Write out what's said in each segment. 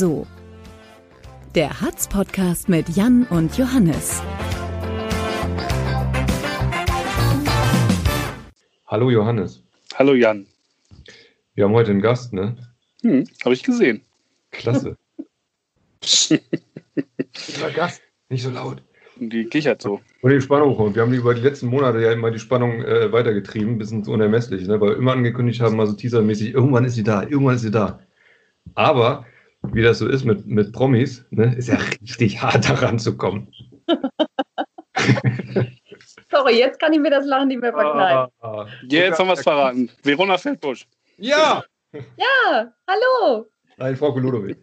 So. Der Hatz-Podcast mit Jan und Johannes. Hallo Johannes. Hallo Jan. Wir haben heute einen Gast, ne? Hm, habe ich gesehen. Klasse. Lieber Gast, nicht so laut. Die kichert so. Und die Spannung hoch. Wir haben über die letzten Monate ja immer die Spannung äh, weitergetrieben, bis ins Unermessliche, ne? weil wir immer angekündigt haben, mal so teasermäßig, irgendwann ist sie da, irgendwann ist sie da. Aber, wie das so ist mit, mit Promis, ne, ist ja richtig hart daran zu kommen. Sorry, jetzt kann ich mir das Lachen nicht mehr verkneifen. Ah, Jetzt haben wir es verraten. Verona Feldbusch. Ja! Ja, hallo. Nein, Frau Ludowig.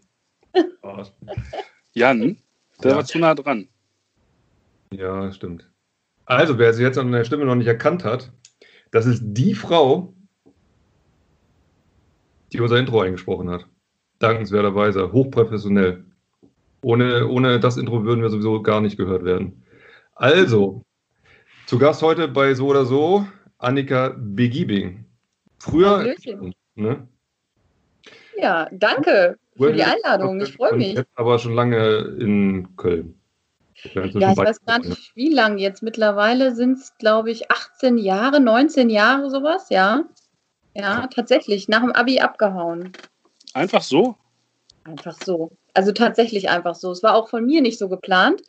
Ah, Jan, der Ja. war zu nah dran. Ja, stimmt. Also, wer sie jetzt an der Stimme noch nicht erkannt hat, das ist die Frau, die unser Intro eingesprochen hat. Dankenswerterweise, hochprofessionell. Ohne, ohne das Intro würden wir sowieso gar nicht gehört werden. Also, zu Gast heute bei So oder So, Annika Begiebing. Früher, Hallöchen. ne? Ja, danke für die Einladung. Ich freue mich. Jetzt aber schon lange in Köln. Ja, ich weiß gar nicht, wie lange jetzt. Mittlerweile sind es, glaube ich, 18 Jahre, 19 Jahre, sowas, ja. Ja, tatsächlich, nach dem Abi abgehauen. Einfach so? Einfach so. Also tatsächlich einfach so. Es war auch von mir nicht so geplant,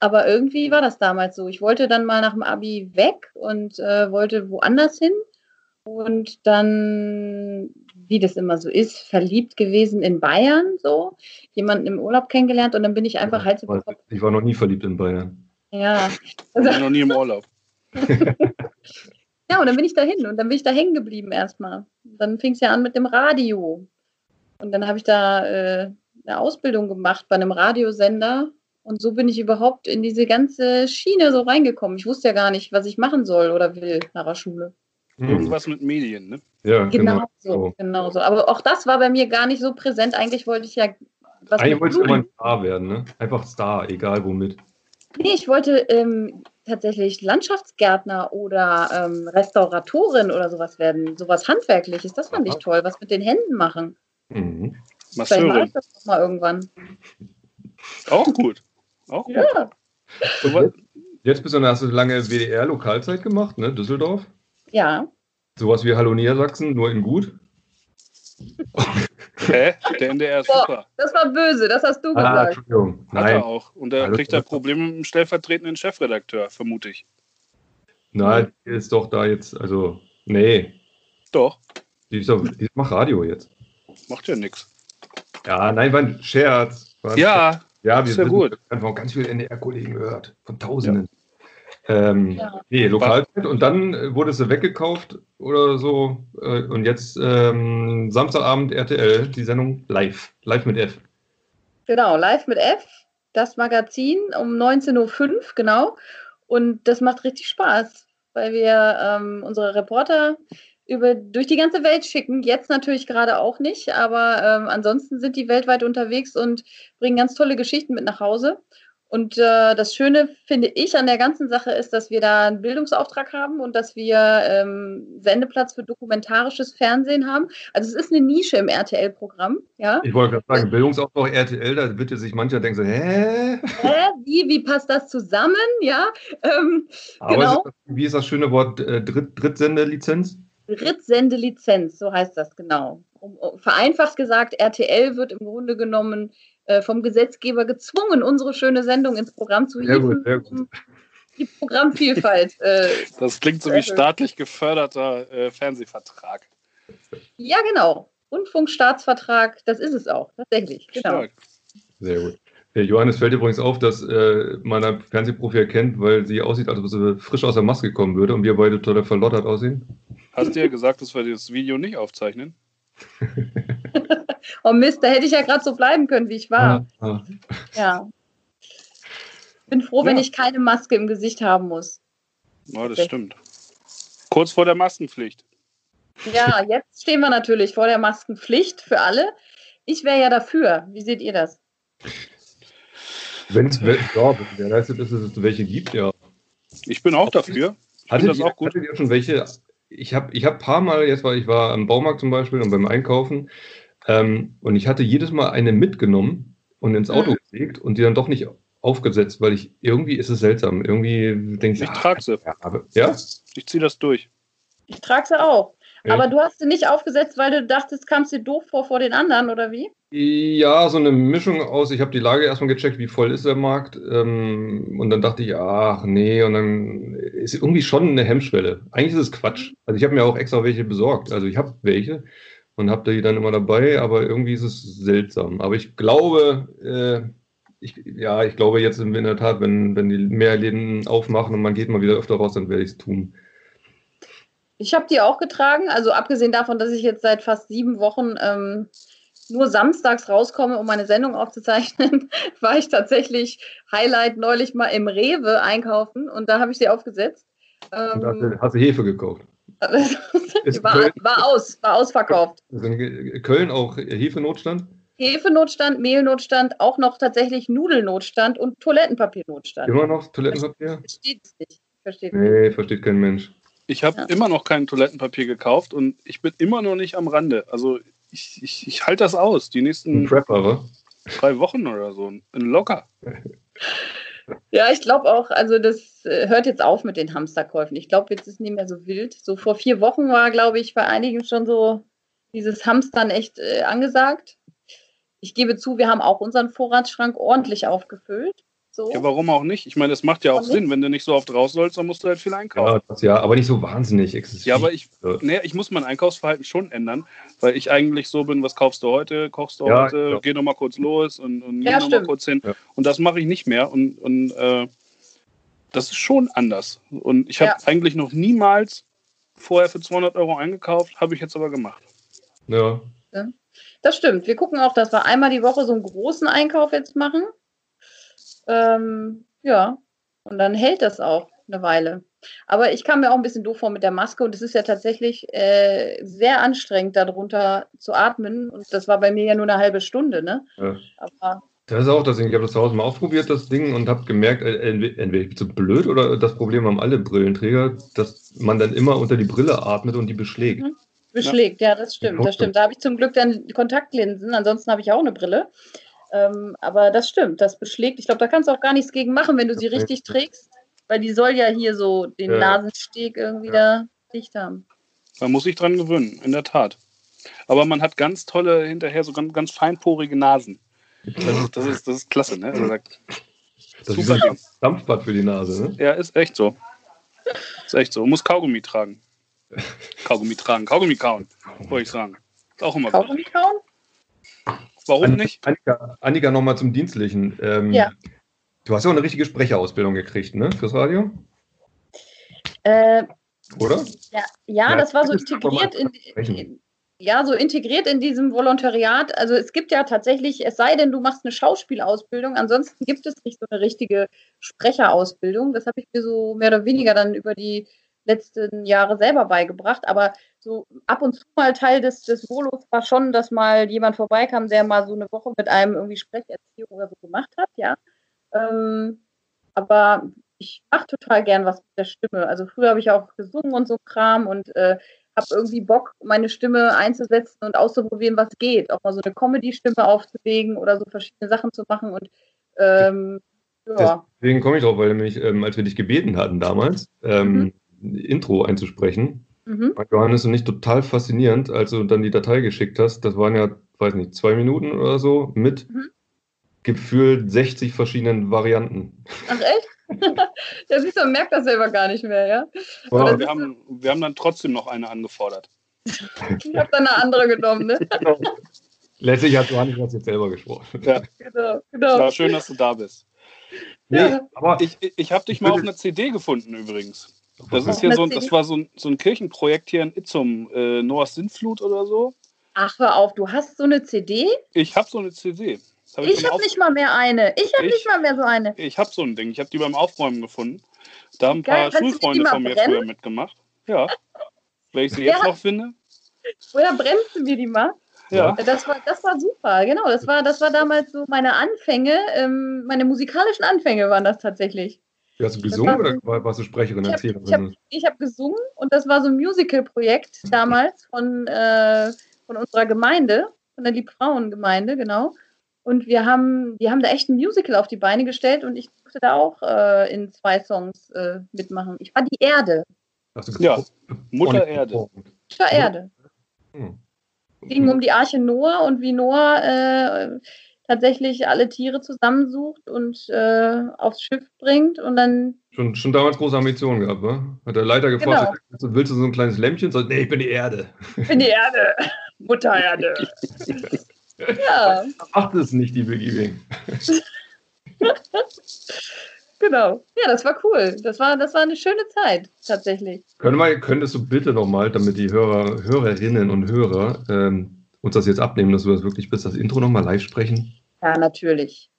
aber irgendwie war das damals so. Ich wollte dann mal nach dem Abi weg und äh, wollte woanders hin und dann, wie das immer so ist, verliebt gewesen in Bayern, so jemanden im Urlaub kennengelernt und dann bin ich einfach halt so Ich war noch nie verliebt in Bayern. ja. Ich Also, war noch nie im Urlaub. ja, und dann bin ich dahin und dann bin ich da hängen geblieben erstmal. Dann fing es ja an mit dem Radio. Und dann habe ich da äh, eine Ausbildung gemacht bei einem Radiosender. Und so bin ich überhaupt in diese ganze Schiene so reingekommen. Ich wusste ja gar nicht, was ich machen soll oder will nach der Schule. Hm. Irgendwas mit Medien, ne? Ja, Genau, genau. so, genau so. Aber auch das war bei mir gar nicht so präsent. Eigentlich wollte ich ja was Eigentlich du Blut immer ein Star werden, ne? Einfach Star, egal womit. Nee, ich wollte ähm, tatsächlich Landschaftsgärtner oder ähm, Restauratorin oder sowas werden. Sowas Handwerkliches. Das fand ich Aha. toll. Was mit den Händen machen. Mhm. Vielleicht mache Masseurin. ich das noch mal irgendwann. Auch gut. Auch gut. Ja. So, Jetzt bist du, hast du lange WDR-Lokalzeit gemacht, ne? Düsseldorf. Ja. Sowas wie Hallo Niedersachsen, nur in gut. Hä? Der NDR ist Boah. super. Das war böse. Das hast du Ah, gesagt. Entschuldigung. Hat Nein, er auch. Und da kriegt er Probleme mit dem stellvertretenden Chefredakteur, vermute ich. nein, die ist doch da jetzt, also, nee. Doch, Die ist doch, die macht Radio jetzt. Macht ja nichts. Ja, nein, war ein Scherz. War ein Ja, Ja, wir Ist ja sind- gut. wir haben auch ganz viele NDR-Kollegen gehört, von Tausenden. Ähm, Ja. Nee, Lokalzeit und dann äh, wurde sie weggekauft oder so. äh, Und jetzt ähm, Samstagabend RTL, die Sendung live. Live mit F. Genau. Live mit F. Das Magazin um 19.05 Uhr, genau. Und das macht richtig Spaß, weil wir ähm, unsere Reporter über, durch die ganze Welt schicken. Jetzt natürlich gerade auch nicht, aber ähm, ansonsten sind die weltweit unterwegs und bringen ganz tolle Geschichten mit nach Hause. Und äh, das Schöne, finde ich, an der ganzen Sache ist, dass wir da einen Bildungsauftrag haben und dass wir ähm, Sendeplatz für dokumentarisches Fernsehen haben. Also es ist eine Nische im RTL-Programm, ja. Ich wollte gerade sagen, Bildungsaufbau RTL, da wird sich mancher denken so, hä? Hä? Wie, wie passt das zusammen? Ja. Ähm, Aber Genau. ist das, wie ist das schöne Wort äh, Dritt, Drittsendelizenz? Drittsendelizenz, so heißt das genau. Um, um, vereinfacht gesagt, RTL wird im Grunde genommen äh, vom Gesetzgeber gezwungen, unsere schöne Sendung ins Programm zu Sehr gut, sehr gut. um die Programmvielfalt. Äh, das klingt so wie staatlich geförderter äh, Fernsehvertrag. ja, genau. Rundfunkstaatsvertrag, das ist es auch, tatsächlich. Genau. Stark. Sehr gut. Äh, Johannes fällt übrigens auf, dass äh, man einen Fernsehprofi erkennt, weil sie aussieht, als ob sie frisch aus der Maske kommen würde und wir beide total verlottert aussehen. Hast du ja gesagt, dass wir das Video nicht aufzeichnen? Oh Mist, da hätte ich ja gerade so bleiben können, wie ich war. Ah, ah. Ja. Bin froh, wenn Ja. ich keine Maske im Gesicht haben muss. Ja, das Okay. stimmt. Kurz vor der Maskenpflicht. Ja, jetzt stehen wir natürlich vor der Maskenpflicht für alle. Ich wäre ja dafür. Wie seht ihr das? Wenn es ja, wer dass es welche gibt, ja. Ich bin auch dafür. Ich Hattet das ihr, auch gut. hattet ihr schon welche? Ich habe ich hab ein paar Mal, jetzt war ich war am Baumarkt zum Beispiel und beim Einkaufen, Ähm, und ich hatte jedes Mal eine mitgenommen und ins Auto Mhm. gelegt und die dann doch nicht aufgesetzt, weil ich irgendwie ist es seltsam. Irgendwie denke ich, Ich ah, trage sie. ja, aber, ja? Ich ziehe das durch. Ich trage sie auch. Ja. Aber du hast sie nicht aufgesetzt, weil du dachtest, kamst dir doof vor vor den anderen, oder wie? Ja, so eine Mischung aus, ich habe die Lage erstmal gecheckt, wie voll ist der Markt. Ähm, und dann dachte ich, ach nee, und dann ist irgendwie schon eine Hemmschwelle. Eigentlich ist es Quatsch. Also ich habe mir auch extra welche besorgt. Also ich habe welche und habe die dann immer dabei, aber irgendwie ist es seltsam. Aber ich glaube, äh, ich, ja, ich glaube jetzt in der Tat, wenn, wenn die mehr Läden aufmachen und man geht mal wieder öfter raus, dann werde ich es tun. Ich habe die auch getragen. Also abgesehen davon, dass ich jetzt seit fast sieben Wochen ähm, nur samstags rauskomme, um meine Sendung aufzuzeichnen, war ich tatsächlich Highlight neulich mal im Rewe einkaufen und da habe ich sie aufgesetzt. Ähm, du- hast du Hefe gekauft. War, war aus, war ausverkauft. Ist in Köln auch Hefenotstand? Hefenotstand, Mehlnotstand, auch noch tatsächlich Nudelnotstand und Toilettenpapiernotstand. Immer noch Toilettenpapier? Versteht es nicht. Versteht nicht. Nee, versteht kein Mensch. Ich habe Ja. immer noch kein Toilettenpapier gekauft und ich bin immer noch nicht am Rande. Also ich, ich, ich halte das aus, die nächsten Prepper, drei Wochen oder so. Locker. Ja, ich glaube auch, also das äh, hört jetzt auf mit den Hamsterkäufen. Ich glaube, jetzt ist es nicht mehr so wild. So vor vier Wochen war, glaube ich, bei einigen schon so dieses Hamstern echt äh, angesagt. Ich gebe zu, wir haben auch unseren Vorratsschrank ordentlich aufgefüllt. So. Ja, warum auch nicht? Ich meine, es macht ja auch Warum Sinn. Wenn du nicht so oft raus sollst, dann musst du halt viel einkaufen. Ja, das, ja, aber nicht so wahnsinnig exzessiv. Ja, aber ich, nee, ich muss mein Einkaufsverhalten schon ändern, weil ich eigentlich so bin, was kaufst du heute, kochst du Ja, heute, ja. geh noch mal kurz los und, und Ja, geh noch mal stimmt. kurz hin. Ja. Und das mache ich nicht mehr und, und äh, das ist schon anders. Und ich habe Ja. eigentlich noch niemals vorher für 200 Euro eingekauft, habe ich jetzt aber gemacht. Ja. Das stimmt. Wir gucken auch, dass wir einmal die Woche so einen großen Einkauf jetzt machen. Ähm, ja, und dann hält das auch eine Weile. Aber ich kam mir auch ein bisschen doof vor mit der Maske und es ist ja tatsächlich äh, sehr anstrengend, darunter zu atmen. Und das war bei mir ja nur eine halbe Stunde, ne? ja. Aber Das ist auch das Ding. Ich habe das zu Hause mal ausprobiert, das Ding, und habe gemerkt, äh, entweder ich bin zu blöd oder das Problem haben alle Brillenträger, dass man dann immer unter die Brille atmet und die beschlägt. Mhm. beschlägt, ja, das stimmt, das stimmt. Da habe ich zum Glück dann Kontaktlinsen, ansonsten habe ich auch eine Brille. Ähm, aber das stimmt, das beschlägt. Ich glaube, da kannst du auch gar nichts gegen machen, wenn du sie richtig trägst, weil die soll ja hier so den Ja. Nasensteg irgendwie Ja. da dicht haben. Man muss sich dran gewöhnen, in der Tat. Aber man hat ganz tolle, hinterher so ganz, ganz feinporige Nasen. Das ist, das ist, das ist klasse, ne? Also, Das ist ein Dampfbad für die Nase, ne? ja, ist echt so. Ist echt so. Muss Kaugummi tragen. Kaugummi tragen, Kaugummi kauen, wollte ich sagen. Ist auch immer gut. Kaugummi kauen? Warum nicht? Annika, Annika nochmal zum Dienstlichen. Ähm, Ja. Du hast ja auch eine richtige Sprecherausbildung gekriegt, ne? Fürs Radio, Äh, oder? ja, ja, Ja, das war so integriert in, in, ja, so integriert in diesem Volontariat. Also es gibt ja tatsächlich, es sei denn, du machst eine Schauspielausbildung, ansonsten gibt es nicht so eine richtige Sprecherausbildung. Das habe ich mir so mehr oder weniger dann über die letzten Jahre selber beigebracht. Aber so ab und zu mal Teil des, des Volos war schon, dass mal jemand vorbeikam, der mal so eine Woche mit einem irgendwie Sprecherziehung oder so gemacht hat, ja. Ähm, aber ich mache total gern was mit der Stimme. Also früher habe ich auch gesungen und so Kram und äh, habe irgendwie Bock, meine Stimme einzusetzen und auszuprobieren, was geht. Auch mal so eine Comedy-Stimme aufzulegen oder so verschiedene Sachen zu machen. Und ähm, ja, Deswegen komme ich drauf, weil nämlich, ähm, als wir dich gebeten hatten damals, ähm, ein Intro einzusprechen, mhm. Johannes und ich total faszinierend, als du dann die Datei geschickt hast. Das waren ja, weiß nicht, zwei Minuten oder so mit Mhm. gefühlt 60 verschiedenen Varianten. ach echt? ja, siehst du, man merkt das selber gar nicht mehr, ja. Wow. Wir haben, wir haben dann trotzdem noch eine angefordert. Ich habe dann eine andere genommen, ne? Letztlich hat Johannes das jetzt selber gesprochen. Ja, Genau, genau. war schön, dass du da bist. Ja. aber Ich, ich, ich habe dich mal auf einer CD gefunden übrigens. Das ist hier so, das war so ein, so ein Kirchenprojekt hier in Itzum, äh, Noahs Sintflut oder so. Ach, hör auf, du hast so eine CD? Ich habe so eine CD. Hab Ich beim habe nicht mal mehr eine. Ich habe Ich- nicht mal mehr so eine. Ich habe so ein Ding. Ich habe die beim Aufräumen gefunden. Da haben ein Geil, paar Schulfreunde von mir brennen? früher mitgemacht. Ja. Wenn ich sie jetzt hat- noch finde. Oder bremst du mir die mal? Ja. Das war, das war super, genau. Das war, das war damals so meine Anfänge, ähm, meine musikalischen Anfänge waren das tatsächlich. Hast du gesungen war oder warst du Sprecherin, Ich habe Erzählerin? ich hab, ich hab gesungen und das war so ein Musical-Projekt damals von, äh, von unserer Gemeinde. von der Liebfrauengemeinde, genau. Und wir haben, die haben da echt ein Musical auf die Beine gestellt und ich durfte da auch äh, in zwei Songs äh, mitmachen. Ich war die Erde. Du Ja? Mutter Erde. war Erde. Hm. ging um die Arche Noah und wie Noah äh, tatsächlich alle Tiere zusammensucht und äh, aufs Schiff bringt und dann Schon, schon damals große Ambitionen gehabt, ne? Hat der Leiter gefragt, willst, du, willst du so ein kleines Lämpchen? Sagt, nee, ich bin die Erde. in die Erde, Mutter Erde. ja, Macht es nicht, die Biggie Wing. genau. Ja, das war cool. Das war, das war eine schöne Zeit tatsächlich. Können wir, könntest du bitte nochmal, damit die Hörer, Hörerinnen und Hörer ähm, uns das jetzt abnehmen, dass du das wirklich bist, das Intro nochmal live sprechen? Ja, natürlich.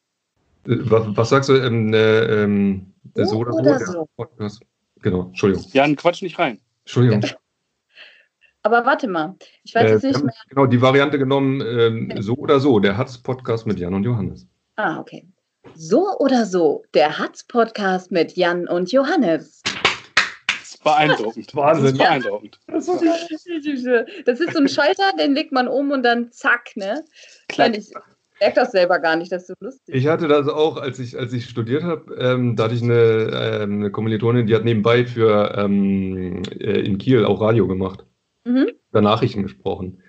Äh, Was, was sagst du? Ähm, äh, ähm, So so oder so? oder der so. Podcast. Genau, Entschuldigung. Jan, quatsch nicht rein. Entschuldigung. Aber warte mal, ich weiß Äh, jetzt nicht mehr. genau die Variante genommen, ähm, so oder so, der Hatz-Podcast mit Jan und Johannes. Ah, okay. So oder so, der Hatz-Podcast mit Jan und Johannes. Das ist beeindruckend. Wahnsinn. Das ist beeindruckend. Das ist so ein Schalter, den legt man um und dann zack, ne? Klack. Ich merke das selber gar nicht, das ist so lustig. Ich hatte das auch, als ich, als ich studiert habe, ähm, da hatte ich eine, ähm, eine Kommilitonin, die hat nebenbei für ähm, äh, in Kiel auch Radio gemacht, Mhm. da Nachrichten gesprochen.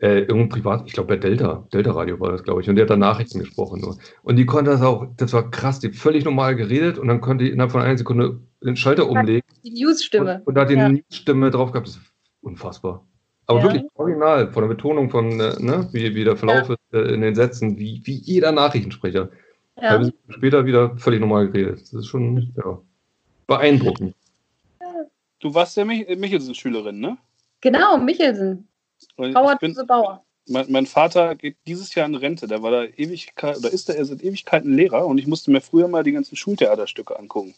Äh, irgendein Privat, ich glaube bei Delta, Delta Radio war das, glaube ich, und die hat da Nachrichten gesprochen. Nur. Und die konnte das auch, das war krass, die hat völlig normal geredet und dann konnte die innerhalb von einer Sekunde den Schalter umlegen Die News-Stimme. und, und da hat die Ja. eine Stimme drauf gehabt. Das ist unfassbar. Aber Ja. wirklich original, von der Betonung von, äh, ne, wie, wie der Verlauf ist äh, in den Sätzen, wie, wie jeder Nachrichtensprecher. Ja. Halbe Sekunde später wieder völlig normal geredet. Das ist schon ja, beeindruckend. Du warst ja Mich Michelsen-Schülerin, ne? Genau, Michelsen. Bauer ich bin, Bauer. mein, mein Vater geht dieses Jahr in Rente. Der war da Ewigkeit, oder ist da er seit Ewigkeiten Lehrer und ich musste mir früher mal die ganzen Schultheaterstücke angucken.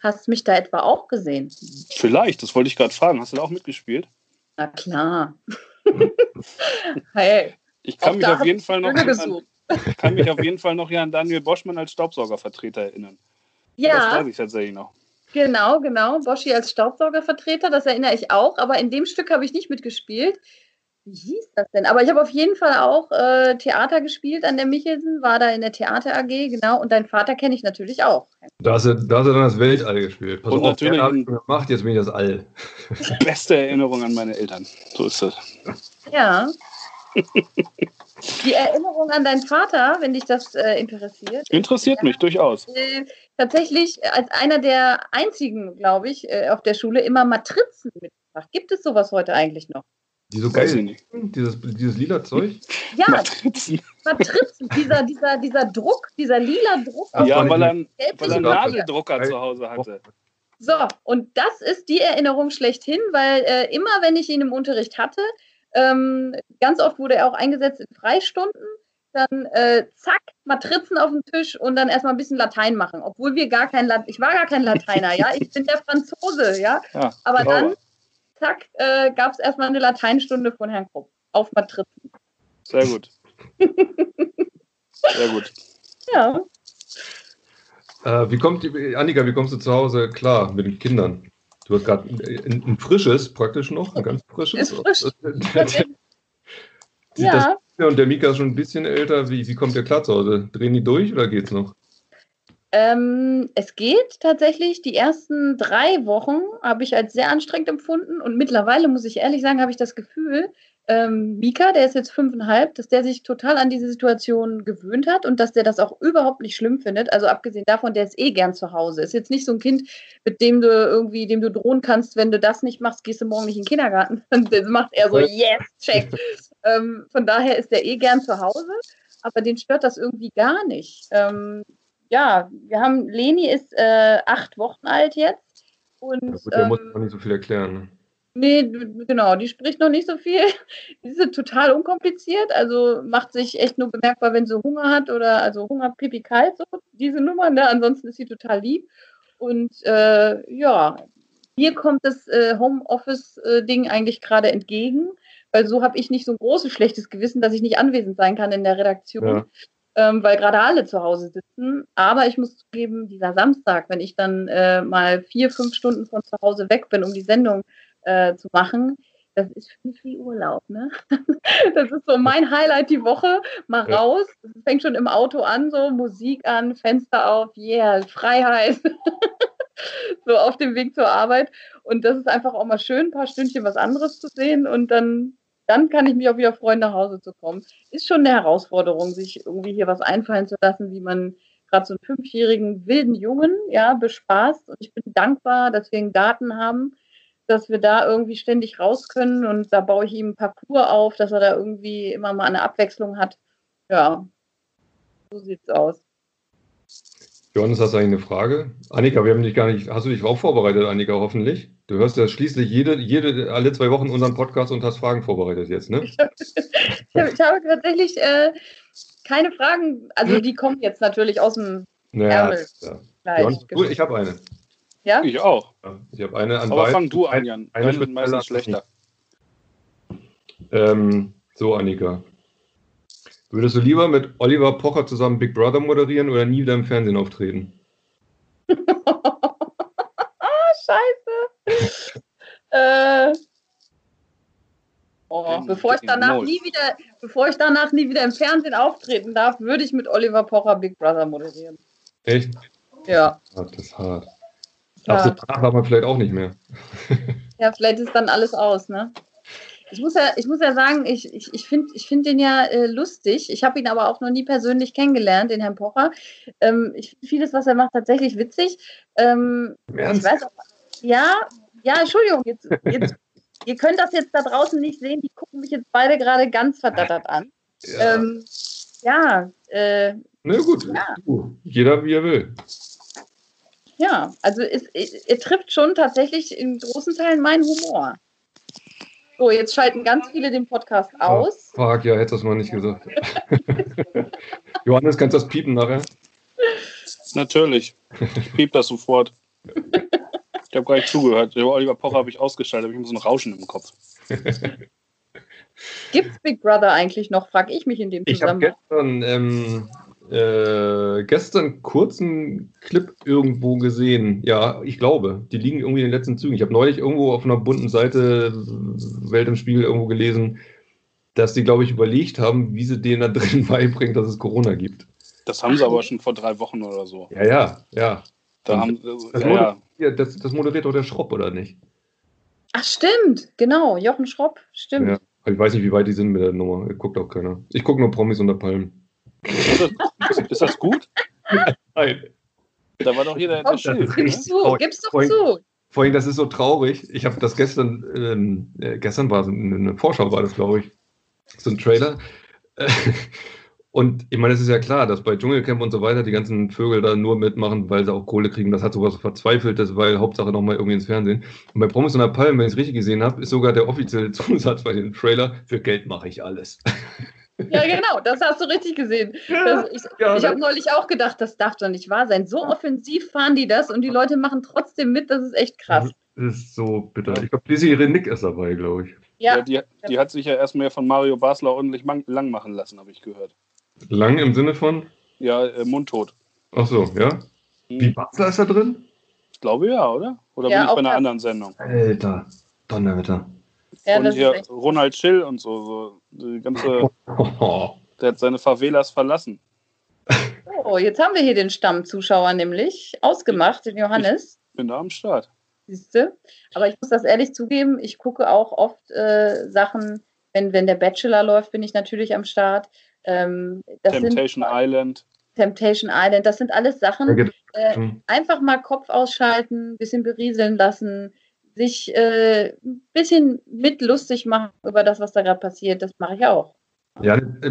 Hast mich da etwa auch gesehen? Vielleicht, das wollte ich gerade fragen. Hast du da auch mitgespielt? Na klar. hey, Ich kann mich auf jeden Fall noch an, kann mich auf jeden Fall noch hier an Daniel Boschmann als Staubsaugervertreter erinnern. Das Ja, weiß ich tatsächlich noch. genau, genau. Boschi als Staubsaugervertreter, das erinnere ich auch. Aber in dem Stück habe ich nicht mitgespielt. Wie hieß das denn? Aber ich habe auf jeden Fall auch äh, Theater gespielt an der Michelsen, war da in der Theater AG, genau. Und deinen Vater kenne ich natürlich auch. Da hast, du, da hast du dann das Weltall gespielt. Pass Und auf, natürlich der hat ein- schon gemacht, jetzt bin ich das All. Beste Erinnerung an meine Eltern. So ist das. Ja. Die Erinnerung an deinen Vater, wenn dich das äh, interessiert. Interessiert mich durchaus. äh, tatsächlich als einer der einzigen, glaube ich, äh, auf der Schule immer Matrizen mitgebracht. Gibt es sowas heute eigentlich noch? Die so Weiß geil dieses, dieses lila Zeug. Ja, Matrizen. Matrizen, dieser, dieser, dieser Druck, dieser lila Druck auf Ja, weil er, nicht weil er einen. Nadeldrucker zu Hause hatte. So, und das ist die Erinnerung schlechthin, weil äh, immer, wenn ich ihn im Unterricht hatte, ähm, ganz oft wurde er auch eingesetzt in Freistunden, dann äh, zack, Matrizen auf den Tisch und dann erstmal ein bisschen Latein machen, obwohl wir gar kein Lat ich war gar kein Lateiner, ja, ich bin der Franzose, ja, Ja, aber sauber. dann, zack, äh, gab es erstmal eine Lateinstunde von Herrn Krupp auf Matrizen. Sehr gut. Sehr gut. Ja, Äh, wie kommt die, Annika, wie kommst du zu Hause klar mit den Kindern? Du hast gerade ein, ein frisches praktisch noch, ein ganz frisches. Ist frisch. Ja. das, und der Mika ist schon ein bisschen älter. Wie, wie kommt der klar zu Hause? Drehen die durch oder geht's noch? Ähm, es geht tatsächlich. Die ersten drei Wochen habe ich als sehr anstrengend empfunden und mittlerweile, muss ich ehrlich sagen, habe ich das Gefühl, ähm, Mika, der ist jetzt fünfeinhalb, dass der sich total an diese Situation gewöhnt hat und dass der das auch überhaupt nicht schlimm findet. Also abgesehen davon, der ist eh gern zu Hause. Ist jetzt nicht so ein Kind, mit dem du irgendwie, dem du drohen kannst, wenn du das nicht machst, gehst du morgen nicht in den Kindergarten. Das macht er so, yes, check. ähm, von daher ist der eh gern zu Hause, aber den stört das irgendwie gar nicht. Ähm, ja, wir haben, Leni ist äh, acht Wochen alt jetzt. Und Ja, gut, der muss ähm, noch nicht so viel erklären. Ne? Nee, genau, die spricht noch nicht so viel. Die ist total unkompliziert, also macht sich echt nur bemerkbar, wenn sie Hunger hat oder also Hunger, Pipi, kalt, so diese Nummer, ne? Ansonsten ist sie total lieb. Und äh, ja, mir kommt das äh, Homeoffice-Ding eigentlich gerade entgegen, weil so habe ich nicht so ein großes schlechtes Gewissen, dass ich nicht anwesend sein kann in der Redaktion Ja. Ähm, weil gerade alle zu Hause sitzen. Aber ich muss zugeben, dieser Samstag, wenn ich dann äh, mal vier, fünf Stunden von zu Hause weg bin, um die Sendung äh, zu machen, das ist für mich wie Urlaub, ne? Das ist so mein Highlight die Woche. Mal Ja. raus. Es fängt schon im Auto an, so Musik an, Fenster auf, yeah, Freiheit. so auf dem Weg zur Arbeit. Und das ist einfach auch mal schön, ein paar Stündchen was anderes zu sehen und dann, dann kann ich mich auch wieder freuen, nach Hause zu kommen. Ist schon eine Herausforderung, sich irgendwie hier was einfallen zu lassen, wie man gerade so einen fünfjährigen wilden Jungen ja bespaßt. Und ich bin dankbar, dass wir einen Garten haben, dass wir da irgendwie ständig raus können und da baue ich ihm einen Parcours auf, dass er da irgendwie immer mal eine Abwechslung hat. Ja, so sieht's aus. Johannes, hast du eigentlich eine Frage? Annika, wir haben dich gar nicht. Hast du dich auch vorbereitet, Annika, hoffentlich? Du hörst ja schließlich jede, jede, alle zwei Wochen unseren Podcast und hast Fragen vorbereitet jetzt, ne? Ich habe, ich habe tatsächlich äh, keine Fragen, also die kommen jetzt natürlich aus dem Naja, Ärmel. ja. Gleich. Johannes, du, ich habe eine. Ja? Ich auch. Ja, Ich habe eine an Aber fang du an, Ein- Jan. eine Deine meistens schlechter. Ähm, so, Annika. Würdest du lieber mit Oliver Pocher zusammen Big Brother moderieren oder nie wieder im Fernsehen auftreten? ah, scheiße. äh, oh, bevor ich danach nie wieder, bevor ich danach nie wieder im Fernsehen auftreten darf, würde ich mit Oliver Pocher Big Brother moderieren. Echt? Ja. Ah, das ist hart. Ja. Ach, so danach darf man vielleicht auch nicht mehr. Ja, vielleicht ist dann alles aus, ne? Ich muss ja, ich muss ja sagen, ich, ich, ich finde ich find den ja äh, lustig. Ich habe ihn aber auch noch nie persönlich kennengelernt, den Herrn Pocher. Ähm, ich finde vieles, was er macht, tatsächlich witzig. Ähm, ich weiß auch, ja, ja, Entschuldigung, jetzt, jetzt, ihr könnt das jetzt da draußen nicht sehen, die gucken mich jetzt beide gerade ganz verdattert an. Ja. Ähm, ja, äh, Na gut, ja. jeder wie er will. ja, also es, es, er trifft schon tatsächlich in großen Teilen meinen Humor. So, jetzt schalten ganz viele den Podcast aus. Fuck, ja, hättest du das mal nicht gesagt. Johannes, kannst du das piepen nachher? Natürlich. Ich piep das sofort. Ich habe gar nicht zugehört. Der Oliver Pocher habe ich ausgeschaltet, aber ich habe so ein Rauschen im Kopf. Gibt's Big Brother eigentlich noch, frage ich mich in dem Ich habe Zusammenhang. gestern, ähm, äh, gestern einen kurzen Clip irgendwo gesehen. Ja, ich glaube, die liegen irgendwie in den letzten Zügen. Ich habe neulich irgendwo auf einer bunten Seite Welt im Spiegel irgendwo gelesen, dass die, glaube ich, überlegt haben, wie sie denen da drin beibringen, dass es Corona gibt. Das haben sie aber schon vor drei Wochen oder so. Ja, ja, ja. Da haben, Das, ja, moder ja. ja, das, das moderiert doch der Schropp, oder nicht? Ach, stimmt, genau, Jochen Schropp, stimmt. Ja. Ich weiß nicht, wie weit die sind mit der Nummer. Guckt auch keiner. Ich gucke nur Promis unter Palmen. Ist, das, ist das gut? Nein. Da war doch hier der, der Schild. Gib's Ne? zu, gib's doch Vorhin- zu. Vor allem, das ist so traurig. Ich habe das gestern, ähm, äh, gestern war es eine Vorschau, war das, glaube ich, so ein Trailer. Äh, Und ich meine, es ist ja klar, dass bei Dschungelcamp und so weiter die ganzen Vögel da nur mitmachen, weil sie auch Kohle kriegen. Das hat sowas Verzweifeltes, weil Hauptsache nochmal irgendwie ins Fernsehen. Und bei Promis unter Palmen, wenn ich es richtig gesehen habe, ist sogar der offizielle Zusatz bei dem Trailer, für Geld mache ich alles. Ja, genau, das hast du richtig gesehen. Das, ich Ja, ich habe neulich auch gedacht, das darf doch nicht wahr sein. So offensiv fahren die das und die Leute machen trotzdem mit, das ist echt krass. Das ist so bitter. Ich glaube, Lizzie Renick ist dabei, glaube ich. Ja, Ja, die, die hat sich ja erstmal von Mario Basler ordentlich lang machen lassen, habe ich gehört. Lang im Sinne von, Ja, äh, mundtot. ach so, ja. Wie Hm, Butler ist da drin? Ich glaube ja, oder? Oder Ja, bin ich bei einer anderen Sendung? Alter, Donnerwetter. Ja und hier echt. Ronald Schill und so. so die ganze, der hat seine Favelas verlassen. Oh, jetzt haben wir hier den Stammzuschauer nämlich ausgemacht, den Johannes. Bin da am Start. Siehste. Aber ich muss das ehrlich zugeben, ich gucke auch oft äh, Sachen, wenn, wenn der Bachelor läuft, bin ich natürlich am Start. Ähm, das Temptation sind, Island. Temptation Island, das sind alles Sachen, Ja, äh, einfach mal Kopf ausschalten, bisschen berieseln lassen, sich äh, ein bisschen mitlustig machen über das, was da gerade passiert. Das mache ich auch. Ja, äh,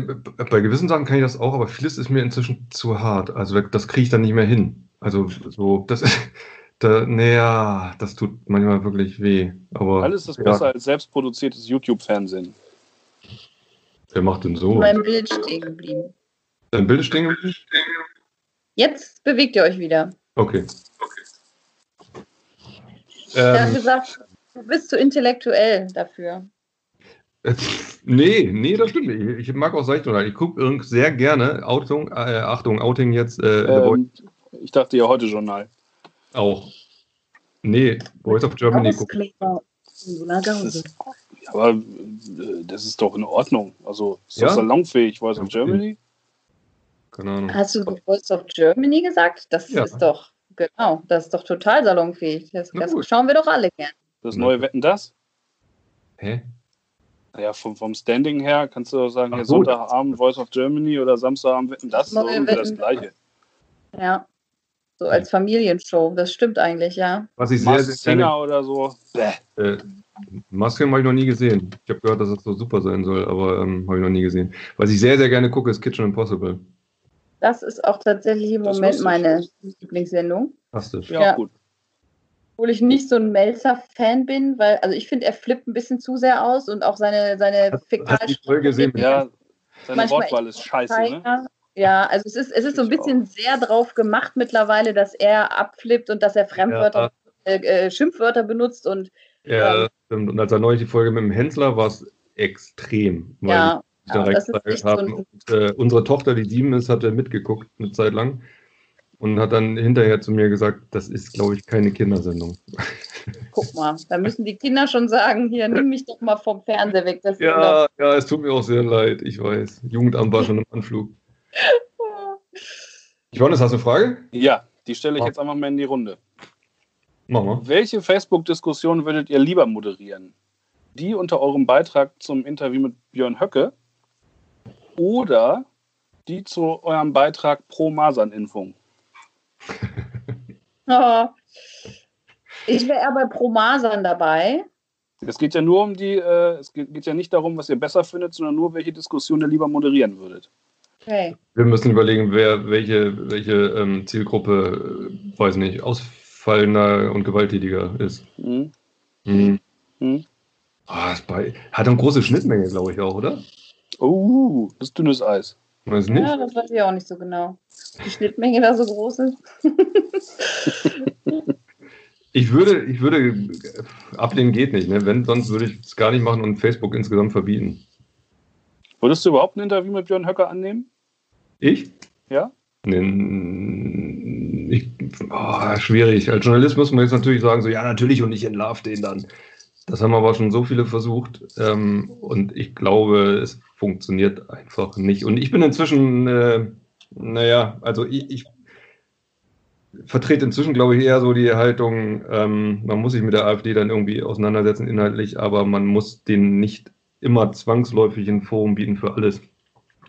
bei gewissen Sachen kann ich das auch, aber vieles ist mir inzwischen zu hart. Also das kriege ich dann nicht mehr hin. Also so, das ist, da, naja, das tut manchmal wirklich weh. Aber Alles ist ja, besser als selbstproduziertes YouTube-Fernsehen. wer macht denn so? In meinem Bild stehen geblieben. Dein Bild ist stehen geblieben? Jetzt bewegt ihr euch wieder. Okay. Er hat Ähm, gesagt, du bist zu intellektuell dafür. nee, nee, das stimmt nicht. Ich, ich mag auch Seichtonal. Ich gucke sehr gerne Outing, äh, Achtung, Outing jetzt, äh, Ähm, ich dachte ja heute Journal. auch. Nee, Voice of Germany gucke Auskleber. Ursula Gause. Aber äh, das ist doch in Ordnung. Also ist Ja? doch salonfähig, Voice of Okay. Germany. Keine Ahnung. Hast du Voice of Germany gesagt? Das Ja. ist doch, genau, das ist doch total salonfähig. Das, das schauen wir doch alle gern. Das Ja. neue Wetten das? Hä? Naja, vom, vom Standing her kannst du doch sagen, hier so. Sonntagabend Voice of Germany oder Samstagabend Wetten das, ist Neue ungefähr das. Gleiche. Ja. So als Familienshow, das stimmt eigentlich, ja. Was ich sehr, sehr gerne. Singer oder so. Äh, Masken habe ich noch nie gesehen. Ich habe gehört, dass es so super sein soll, aber ähm, habe ich noch nie gesehen. Was ich sehr, sehr gerne gucke, ist Kitchen Impossible. Das ist auch tatsächlich im Das Moment meine Lieblingssendung. Fantastisch. Ja, Ja. gut. Obwohl ich nicht so ein Melzer-Fan bin, weil, also ich finde, er flippt ein bisschen zu sehr aus und auch seine, seine Hast- hast gesehen mit- Ja, seine Wortwahl ist scheiße, ne? Ja, also es ist, es ist so ein bisschen sehr drauf gemacht mittlerweile, dass er abflippt und dass er Fremdwörter, äh, äh, Schimpfwörter benutzt und Ja, stimmt. Und als er neulich die Folge mit dem Händler war es extrem. Weil ja, ja, direkt so haben. ein, und, äh, unsere Tochter, die sieben ist, hatte mitgeguckt eine Zeit lang und hat dann hinterher zu mir gesagt, das ist, glaube ich, keine Kindersendung. guck mal, da müssen die Kinder schon sagen, hier, nimm mich doch mal vom Fernseher weg. Ja, ja, es tut mir auch sehr leid, ich weiß. Jugendamt war schon im Anflug. Johannes, hast du eine Frage? Ja, die stelle ich jetzt einfach mal in die Runde. Mach mal. Welche Facebook-Diskussion würdet ihr lieber moderieren? Die unter eurem Beitrag zum Interview mit Björn Höcke oder die zu eurem Beitrag pro Masernimpfung? Oh. Ich wäre eher bei Promasern dabei. Es geht ja nur um die, äh, es geht, geht ja nicht darum, was ihr besser findet, sondern nur, welche Diskussion ihr lieber moderieren würdet. Okay. Wir müssen überlegen, wer welche, welche ähm, Zielgruppe, äh, weiß nicht, ausfallender und gewalttätiger ist. Hm? Hm. Hm? Ah, ist bei, hat eine große Schnittmenge, glaube ich auch, oder? Oh, das ist dünnes Eis. Weiß nicht. Ja, das weiß ich auch nicht so genau. Die Schnittmenge da so groß ist. Ich würde, ich würde, ablehnen geht nicht, ne? Wenn, sonst würde ich es gar nicht machen und Facebook insgesamt verbieten. Würdest du überhaupt ein Interview mit Björn Höcke annehmen? Ich? Ja? Nee, ich, oh, schwierig. Als Journalist muss man jetzt natürlich sagen, so, ja, natürlich und ich entlarv den dann. Das haben aber schon so viele versucht ähm, und ich glaube, es funktioniert einfach nicht. Und ich bin inzwischen, äh, naja, also ich, ich vertrete inzwischen, glaube ich, eher so die Haltung, ähm, man muss sich mit der AfD dann irgendwie auseinandersetzen inhaltlich, aber man muss den nicht immer zwangsläufig ein Forum bieten für alles.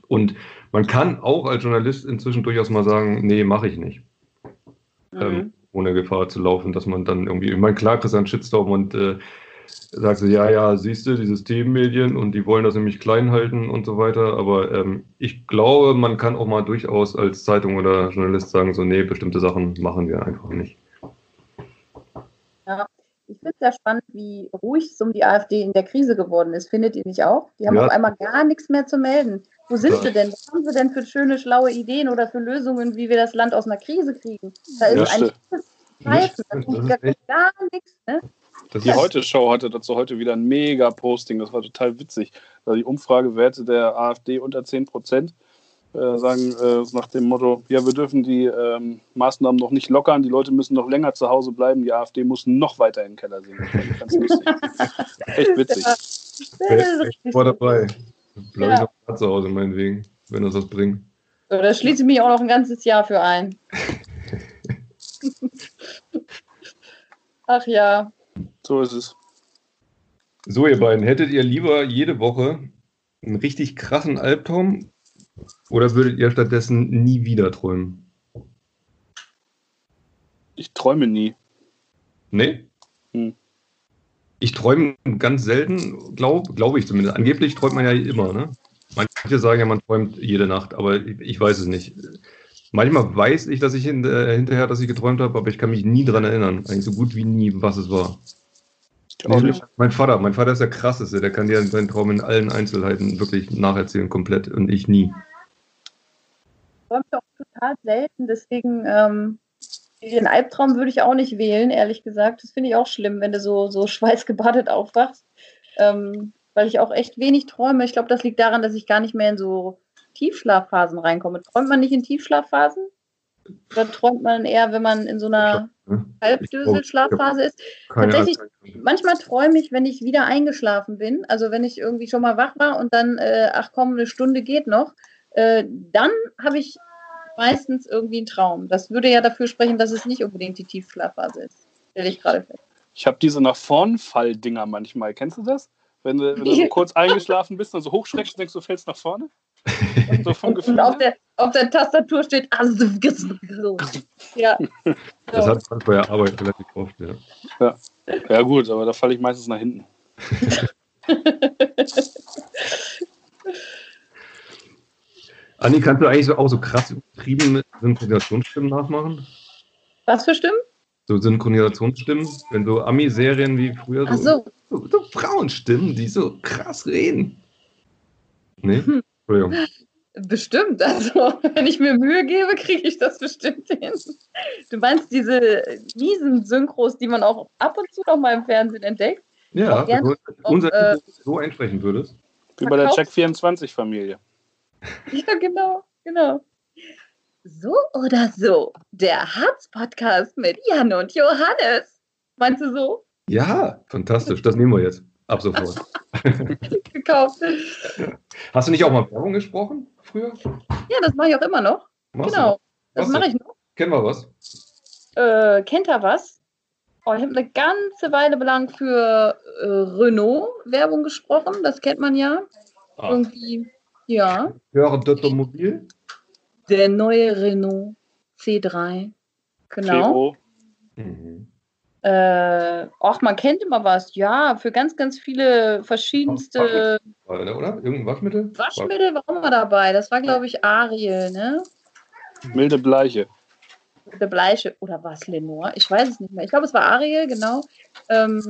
Und man kann auch als Journalist inzwischen durchaus mal sagen, nee, mache ich nicht ähm, Mhm. ohne Gefahr zu laufen, dass man dann irgendwie, ich meine, klar einen Shitstorm und äh, sagst du, ja, ja, siehst du, die Systemmedien und die wollen das nämlich klein halten und so weiter, aber ähm, ich glaube, man kann auch mal durchaus als Zeitung oder Journalist sagen, so, nee, bestimmte Sachen machen wir einfach nicht. Ich finde es sehr spannend, wie ruhig es um die AfD in der Krise geworden ist. Findet ihr nicht auch? Die haben Ja. auf einmal gar nichts mehr zu melden. Wo sind Ja. sie denn? Was haben sie denn für schöne, schlaue Ideen oder für Lösungen, wie wir das Land aus einer Krise kriegen? Da ist Ja, ein Pfeifen. Da kommt gar, gar nichts. Ne? Das Die Heute-Show hatte dazu heute wieder ein mega Posting, das war total witzig. Da die Umfragewerte der AfD unter 10 Prozent äh, sagen äh, nach dem Motto, ja, wir dürfen die ähm, Maßnahmen noch nicht lockern, die Leute müssen noch länger zu Hause bleiben, die AfD muss noch weiter in den Keller sinken. Ich ganz lustig. Echt witzig. Ja, vor so. dabei. Bleibe Ja. ich noch mal zu Hause, meinetwegen, wenn das was bringt. So, da schließe ich mich auch noch ein ganzes Jahr für ein. Ach ja. So ist es. So, ihr beiden, hättet ihr lieber jede Woche einen richtig krassen Albtraum oder würdet ihr stattdessen nie wieder träumen? Ich träume nie. Nee? Hm. Ich träume ganz selten, glaube glaub ich zumindest. Angeblich träumt man ja immer, ne? Manche sagen ja, man träumt jede Nacht, aber ich, ich weiß es nicht. Manchmal weiß ich, dass ich hin, äh, hinterher, dass ich geträumt habe, aber ich kann mich nie dran erinnern. Eigentlich so gut wie nie, was es war. Nicht. mein Vater, mein Vater ist der krasseste, der kann dir seinen Traum in allen Einzelheiten wirklich nacherzählen, komplett. Und ich nie. träume ich auch total selten, deswegen ähm, den Albtraum würde ich auch nicht wählen, ehrlich gesagt. Das finde ich auch schlimm, wenn du so, so schweißgebadet aufwachst, ähm, weil ich auch echt wenig träume. Ich glaube, das liegt daran, dass ich gar nicht mehr in so Tiefschlafphasen reinkomme. Träumt man nicht in Tiefschlafphasen? Oder träumt man eher, wenn man in so einer Ne? Halbdösel-Schlafphase ist? Tatsächlich-. Manchmal träume ich, wenn ich wieder eingeschlafen bin, also wenn ich irgendwie schon mal wach war und dann, äh, ach komm, eine Stunde geht noch, äh, dann habe ich meistens irgendwie einen Traum. Das würde ja dafür sprechen, dass es nicht unbedingt die Tiefschlafphase ist. Stelle ich gerade fest. Ich habe diese nach vorn Fall-Dinger manchmal. Kennst du das? Wenn du, wenn du so kurz eingeschlafen bist und so hochschreckst, denkst du, du fällst nach vorne? So vom Gefühl. Und auf der, auf der Tastatur steht ja. Das So. hat man bei der Arbeit relativ oft, ja. Ja, gut, aber da falle ich meistens nach hinten. Anni, kannst du eigentlich so, auch so krass übertrieben Synchronisationsstimmen nachmachen? Was für Stimmen? So Synchronisationsstimmen, wenn so Ami-Serien wie früher Ach so, so, so Frauenstimmen, die so krass reden. Nee? Entschuldigung. bestimmt. Also, wenn ich mir Mühe gebe, kriege ich das bestimmt hin. Du meinst diese miesen Synchros, die man auch ab und zu noch mal im Fernsehen entdeckt? Ja, wenn du unser äh, so einsprechen würdest. Wie bei der Verkaufs- Check24-Familie. Ja, genau, genau. So oder so, der Harz-Podcast mit Jan und Johannes. Meinst du so? Ja, fantastisch. Das nehmen wir jetzt. Ab sofort. Gekauft. Hast du nicht auch mal Werbung gesprochen früher? Ja, das mache ich auch immer noch. Machst Genau, das Was mache ich noch. Kennen wir was? Äh, kennt er was? Oh, ich habe eine ganze Weile lang für äh, Renault Werbung gesprochen. Das kennt man ja. Ah, Irgendwie, ja. Höre Automobil? Der neue Renault C3. Genau. Mhm. Äh, ach, man kennt immer was. Ja, für ganz, ganz viele verschiedenste War, ne, Oder? Irgendein Waschmittel? Waschmittel war immer dabei. Das war, glaube ich, Ariel, ne? Milde Bleiche. Der Bleiche. Oder war es Lenore? Ich weiß es nicht mehr. Ich glaube, es war Ariel, genau. Ähm,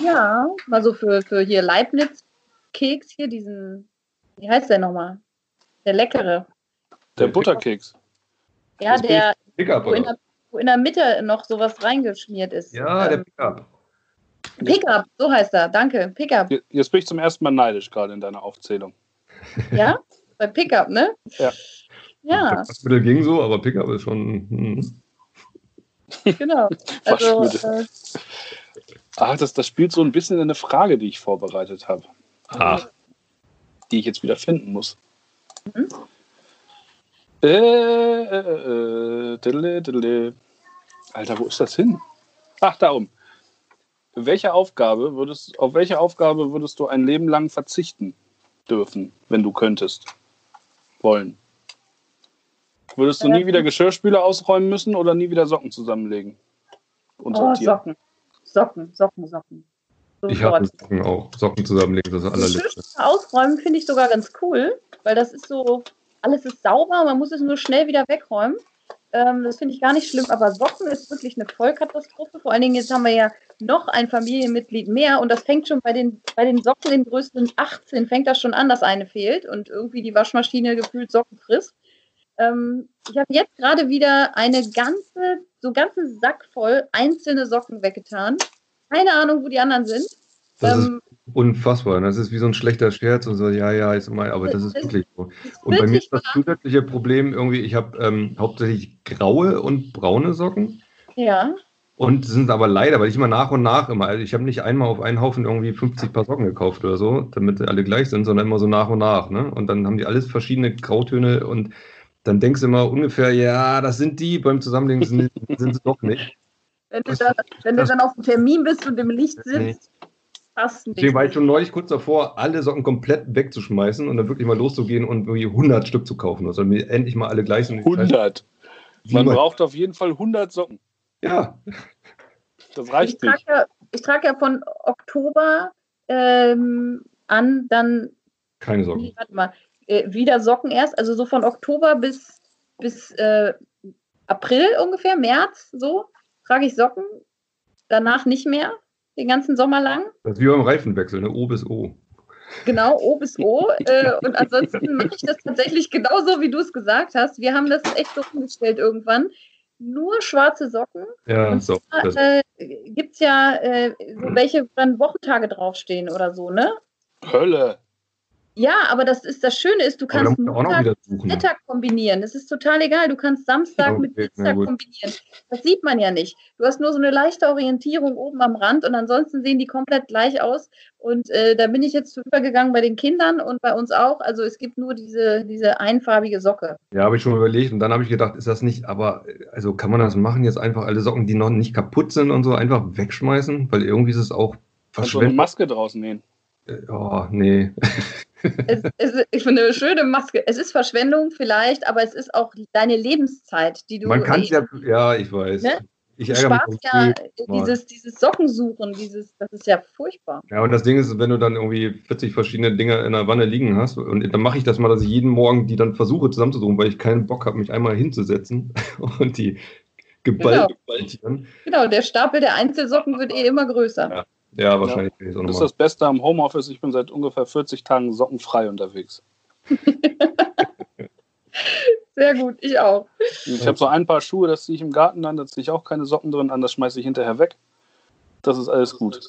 ja, war so für, für hier Leibniz-Keks hier, diesen, wie heißt der nochmal? Der leckere. Der Butterkeks. Ja, Das der, Pickup, wo in, der, der Mitte noch sowas reingeschmiert ist. Ja, der ähm, Pickup. Pickup, so heißt er. Danke, Pickup. Jetzt bin ich zum ersten Mal neidisch gerade in deiner Aufzählung. Ja, bei Pickup, ne? Ja. Ja, Das Waschmittel ging so, aber Pickup ist schon. Hm. genau. Also, äh, Ah, das, das spielt so ein bisschen in eine Frage, die ich vorbereitet habe, Ach, die ich jetzt wieder finden muss. Mhm. Äh, äh, äh, diddle, diddle. Alter, wo ist das hin? Ach, da oben. Welche Aufgabe würdest, auf welche Aufgabe würdest du ein Leben lang verzichten dürfen, wenn du könntest? Wollen? Würdest du nie Ähm. wieder Geschirrspüler ausräumen müssen oder nie wieder Socken zusammenlegen? Und oh? Socken. Socken, Socken, Socken. ich Sofort. hatte Socken auch. Socken zusammenlegen, das ist das allerletzte. Geschirrspüler ausräumen finde ich sogar ganz cool, weil das ist so, alles ist sauber, man muss es nur schnell wieder wegräumen. Ähm, das finde ich gar nicht schlimm, aber Socken ist wirklich eine Vollkatastrophe. Vor allen Dingen jetzt haben wir ja noch ein Familienmitglied mehr und das fängt schon bei den, bei den Socken in Größen 18, fängt das schon an, dass eine fehlt und irgendwie die Waschmaschine gefühlt Socken frisst. Ähm, ich habe jetzt gerade wieder eine ganze, so ganzen Sack voll einzelne Socken weggetan. Keine Ahnung, wo die anderen sind. Das Ähm, unfassbar. Das ist wie so ein schlechter Scherz und so, ja, ja, ist mal, aber das ist wirklich so. Und bei mir ist das zusätzliche Problem irgendwie, ich habe ähm, hauptsächlich graue und braune Socken. Ja. Und sind aber leider, weil ich immer nach und nach immer, also ich habe nicht einmal auf einen Haufen irgendwie 50 Paar Socken gekauft oder so, damit alle gleich sind, sondern immer so nach und nach. Ne? Und dann haben die alles verschiedene Grautöne und dann denkst du immer ungefähr, ja, das sind die, beim Zusammenlegen sind, sind sie doch nicht. Wenn du, dann, wenn du dann auf dem Termin bist und im Licht sitzt, passt nicht. Deswegen war ich schon neulich kurz davor, alle Socken komplett wegzuschmeißen und dann wirklich mal loszugehen und irgendwie 100 Stück zu kaufen. Also mir endlich mal alle gleich sind. 100. Wie Man man- braucht auf jeden Fall 100 Socken. Ja, Das ich reicht trage nicht. ja, ich trag ja von Oktober ähm, an dann, keine nee, Socken. warte mal, äh, wieder Socken erst, also so von Oktober bis, bis äh, April ungefähr, März, so, trage ich Socken. Danach nicht mehr, den ganzen Sommer lang. Das ist wie beim Reifenwechsel, ne? O bis O. Genau, O bis O. Äh, und ansonsten mache ich das tatsächlich genauso, wie du es gesagt hast. Wir haben das echt so umgestellt irgendwann. Nur schwarze Socken. Ja, Und so. Äh, Gibt es ja äh, so welche, wo dann Wochentage draufstehen oder so, ne? Hölle. Ja, aber das ist das Schöne ist, du kannst Montag mit. Mittag kombinieren. Das ist total egal. Du kannst Samstag Okay, mit Dienstag kombinieren. Das sieht man ja nicht. Du hast nur so eine leichte Orientierung oben am Rand und ansonsten sehen die komplett gleich aus. Und äh, da bin ich jetzt zu übergegangen bei den Kindern und bei uns auch. Also es gibt nur diese, diese einfarbige Socke. Ja, habe ich schon überlegt und dann habe ich gedacht, ist das nicht, aber äh, also kann man das machen, jetzt einfach alle Socken, die noch nicht kaputt sind und so, einfach wegschmeißen? Weil irgendwie ist es auch Kannst du eine verschwendet. Maske draußen nähen. Oh, nee. Es, es, ich finde eine schöne Maske. Es ist Verschwendung vielleicht, aber es ist auch deine Lebenszeit, die du. Man kann es äh, ja, ja, ich weiß. Ne? Ich Du ärgere mich. ja dieses, dieses Sockensuchen, dieses, das ist ja furchtbar. Ja, und das Ding ist, wenn du dann irgendwie 40 verschiedene Dinge in der Wanne liegen hast, und dann mache ich das mal, dass ich jeden Morgen die dann versuche zusammenzusuchen, weil ich keinen Bock habe, mich einmal hinzusetzen und die geballt Genau. baltieren. Genau, der Stapel der Einzelsocken wird eh immer größer. Ja. Ja, wahrscheinlich ich auch Das ist das Beste am Homeoffice. Ich bin seit ungefähr 40 Tagen sockenfrei unterwegs. Sehr gut, ich auch. Ich habe so ein paar Schuhe, das ziehe ich im Garten an, da ziehe ich auch keine Socken drin an, das schmeiße ich hinterher weg. Das ist alles gut.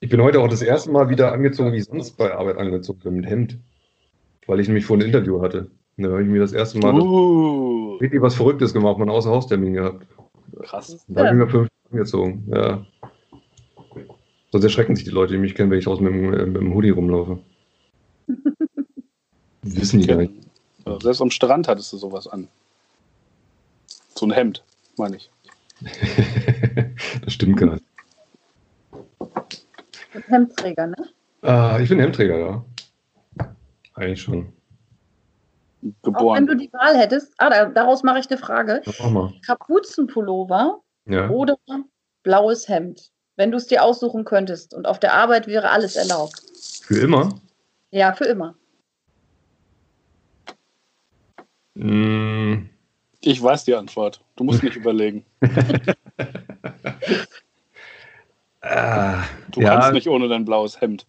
Ich bin heute auch das erste Mal wieder angezogen, wie sonst bei Arbeit angezogen bin, mit Hemd. Weil ich nämlich vor ein Interview hatte. Da habe ich mir das erste Mal Uh, richtig was Verrücktes gemacht, mal einen Außerhaustermin gehabt. krass. Da habe ich mir fünf angezogen, ja. Sonst erschrecken sich die Leute, die mich kennen, wenn ich draußen mit dem, äh, mit dem Hoodie rumlaufe. Wissen die gar nicht. Selbst am Strand hattest du sowas an. So ein Hemd, meine ich. das stimmt gar nicht. Hemdträger, ne? Ah, ich bin Hemdträger, ja. Eigentlich schon. Auch wenn Geboren. du die Wahl hättest, ah, da, daraus mache ich eine Frage. Ja, Mach mal. Kapuzenpullover Ja. oder blaues Hemd? Wenn du es dir aussuchen könntest und auf der Arbeit wäre alles erlaubt. Für immer? Ja, für immer. Mm, Ich weiß die Antwort. Du musst nicht überlegen. ah, Du ja, kannst nicht ohne dein blaues Hemd.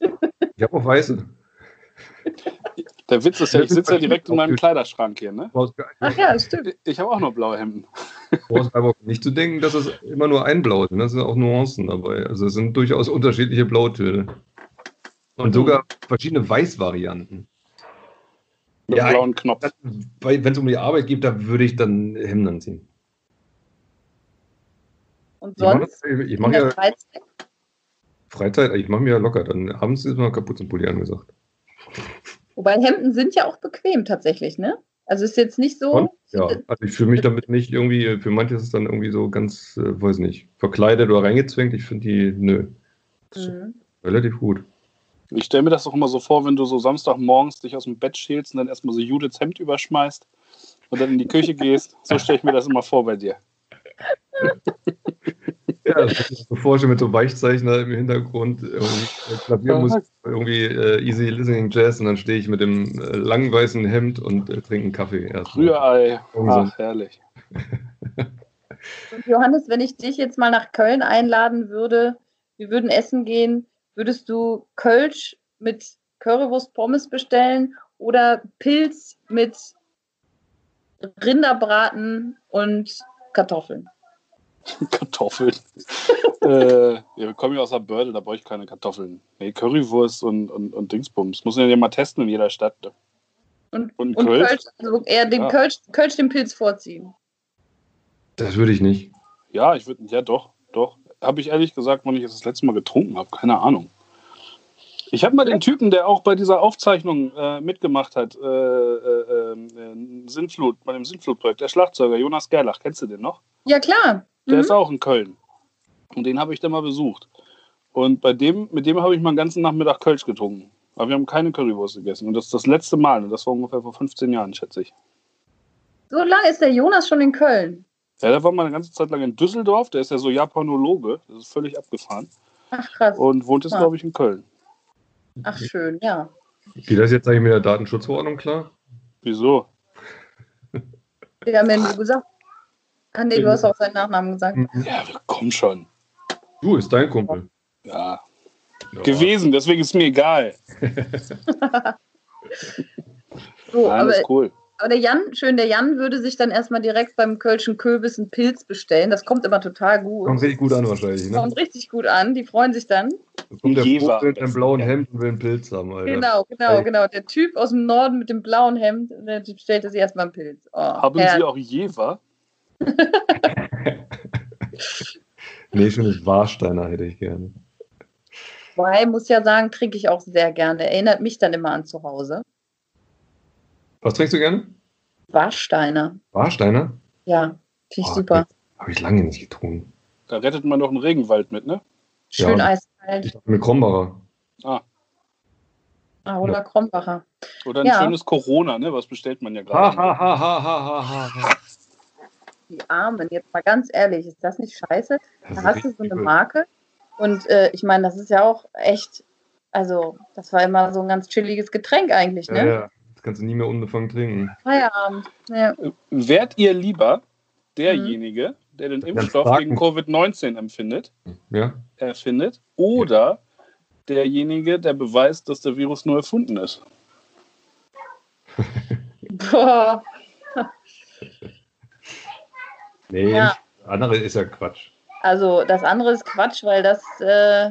ich habe auch weiße. Der Witz ist ja, ich sitze ja direkt in meinem Kleiderschrank hier, ne? Ach ja, das stimmt. Ich habe auch noch blaue Hemden. du brauchst aber nicht zu denken, dass es immer nur ein Blau ist. Da sind auch Nuancen dabei. Also es sind durchaus unterschiedliche Blautöne. Und sogar verschiedene Weißvarianten. Mit Ja, blauen Knopf. Wenn es um die Arbeit geht, da würde ich dann Hemden anziehen. Und mache sonst ich in mach ja Freizeit? Freizeit, ich mache mir ja locker. Dann abends ist mal Kapuzenpulli angesagt. Wobei Hemden sind ja auch bequem tatsächlich, ne? Also ist jetzt nicht so. Und, ja, also ich fühle mich damit nicht irgendwie, für manche ist es dann irgendwie so ganz, äh, weiß nicht, verkleidet oder reingezwängt. Ich finde die, nö, Mhm. relativ gut. Ich stelle mir das doch immer so vor, wenn du so Samstagmorgens dich aus dem Bett schälst und dann erstmal so Judiths Hemd überschmeißt und dann in die Küche gehst. So stelle ich mir das immer vor bei dir. Ja, das ist so vorstellen mit so Weichzeichner im Hintergrund, irgendwie äh, Klaviermusik, irgendwie äh, Easy Listening Jazz und dann stehe ich mit dem äh, langen weißen Hemd und äh, trinke einen Kaffee. Rührei. Ach, herrlich. Und Johannes, wenn ich dich jetzt mal nach Köln einladen würde, wir würden essen gehen, würdest du Kölsch mit Currywurst Pommes bestellen oder Pilz mit Rinderbraten und Kartoffeln? Kartoffeln. äh, ja, wir kommen ja aus der Börde, da brauche ich keine Kartoffeln. Nee, Currywurst und, und, und Dingsbums. Muss man ja mal testen in jeder Stadt. ne? Und, Und und Kölsch? Kölsch, also eher den Ja. Kölsch, Kölsch den Pilz vorziehen. Das würde ich nicht. Ja, ich würde, ja doch, doch. Habe ich ehrlich gesagt, wann ich es das letzte Mal getrunken habe, keine Ahnung. Ich habe mal den Typen, der auch bei dieser Aufzeichnung äh, mitgemacht hat, äh, äh, äh, Sintflut, bei dem Sintflutprojekt, der Schlagzeuger Jonas Gerlach, kennst du den noch? Ja, klar. Der Mhm. ist auch in Köln. Und den habe ich dann mal besucht. Und bei dem, mit dem habe ich mal einen ganzen Nachmittag Kölsch getrunken. Aber wir haben keine Currywurst gegessen. Und das ist das letzte Mal. Und das war ungefähr vor 15 Jahren, schätze ich. So lange ist der Jonas schon in Köln. Ja, der war mal eine ganze Zeit lang in Düsseldorf. Der ist ja so Japanologe. Das ist völlig abgefahren. Ach krass. Und wohnt jetzt, Ja. glaube ich, in Köln. Ach schön, ja. Geht das jetzt eigentlich mit der Datenschutzverordnung klar? Wieso? Wir haben ja nur gesagt. Ah nee, du hast auch seinen Nachnamen gesagt. Ja, komm schon. Du, ist dein Kumpel. Ja, Ja. gewesen. Deswegen ist mir egal. So, Nein, aber ist cool. Aber der Jan, schön, der Jan würde sich dann erstmal direkt beim Kölschen Kürbis einen Pilz bestellen. Das kommt immer total gut. Kommt richtig gut an wahrscheinlich, ne? Kommt richtig gut an. Die freuen sich dann. Da kommt der Jever. Mit einem blauen Hemd und will einen Pilz haben, Alter. Genau, genau, Ey. genau. Der Typ aus dem Norden mit dem blauen Hemd, der bestellte sich erstmal einen Pilz. Oh, Haben herrlich. Sie auch Jever? Nee, schönes Warsteiner hätte ich gerne. Wobei, muss ja sagen, trinke ich auch sehr gerne. Erinnert mich dann immer an zu Hause. Was trinkst du gerne? Warsteiner. Warsteiner? Ja, finde ich Oh, super. Habe ich lange nicht getrunken. Da rettet man doch einen Regenwald mit, ne? Schön Ja. eiskalt. Ich dachte mit Krombacher. Ah, Ah, oder Krombacher. oder ein Ja. schönes Corona, ne? Was bestellt man ja Ha, gerade? ha, ha, ha, ha, ha, ha. Die Armen, jetzt mal ganz ehrlich, ist das nicht scheiße? Das Da hast du so eine übel. Marke. Und äh, ich meine, das ist ja auch echt, also das war immer so ein ganz chilliges Getränk eigentlich, Ja, ne? ja. Das kannst du nie mehr unbefangen trinken. Feierabend. Ja. Wärt ihr lieber derjenige, der den Impfstoff gegen Covid-19 empfindet, Ja? erfindet, oder derjenige, der beweist, dass der Virus nur erfunden ist? Boah. Nee, Ja. andere ist ja Quatsch. Also das andere ist Quatsch, weil das äh,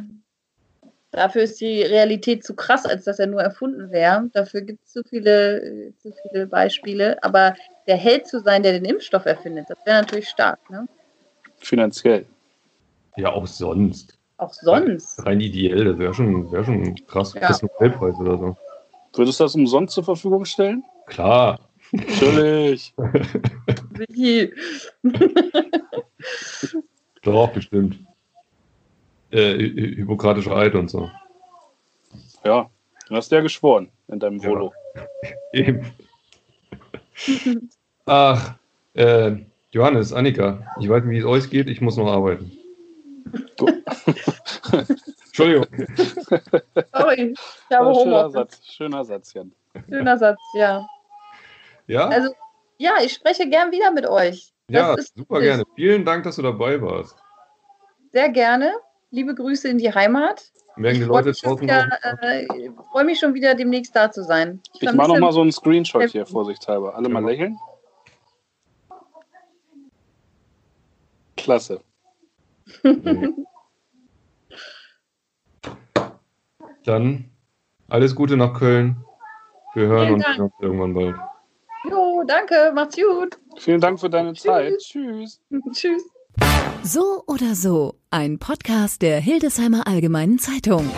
dafür ist die Realität zu krass, als dass er nur erfunden wäre. Dafür gibt es zu viele, äh, zu viele Beispiele. Aber der Held zu sein, der den Impfstoff erfindet, das wäre natürlich stark. Ne? Finanziell. Ja, auch sonst. Auch sonst. Rein ideell, das wäre schon, wär schon krass. Ja. Ja. Nobelpreis oder so. Würdest du das umsonst zur Verfügung stellen? Klar. Natürlich. Wie? Doch, bestimmt. Äh, hy- hy- Hippokratische Eid und so. Ja, du hast ja geschworen in deinem Ja. Volo. Eben. Ach, äh, Johannes, Annika, ich weiß nicht, wie es euch geht, ich muss noch arbeiten. Entschuldigung. Sorry, ich habe Ja, Homeoffice. Satz, schöner Satz, Jan. Schöner Satz, ja. Ja? Also, ja, ich spreche gern wieder mit euch. ja, super gerne. Vielen Dank, dass du dabei warst. Sehr gerne. Liebe Grüße in die Heimat. Merken die Ich freue Leute mich, schon draußen wieder, auch. äh, freu mich schon wieder demnächst da zu sein. Ich vermisse- mache noch mal so einen Screenshot hier, vorsichtshalber. Alle mal Ja. lächeln. Klasse. Dann alles Gute nach Köln. Wir hören uns irgendwann bald. Jo, danke, macht's gut. Vielen Dank für deine Tschüss. Zeit. Tschüss. Tschüss. So oder so, ein Podcast der Hildesheimer Allgemeinen Zeitung.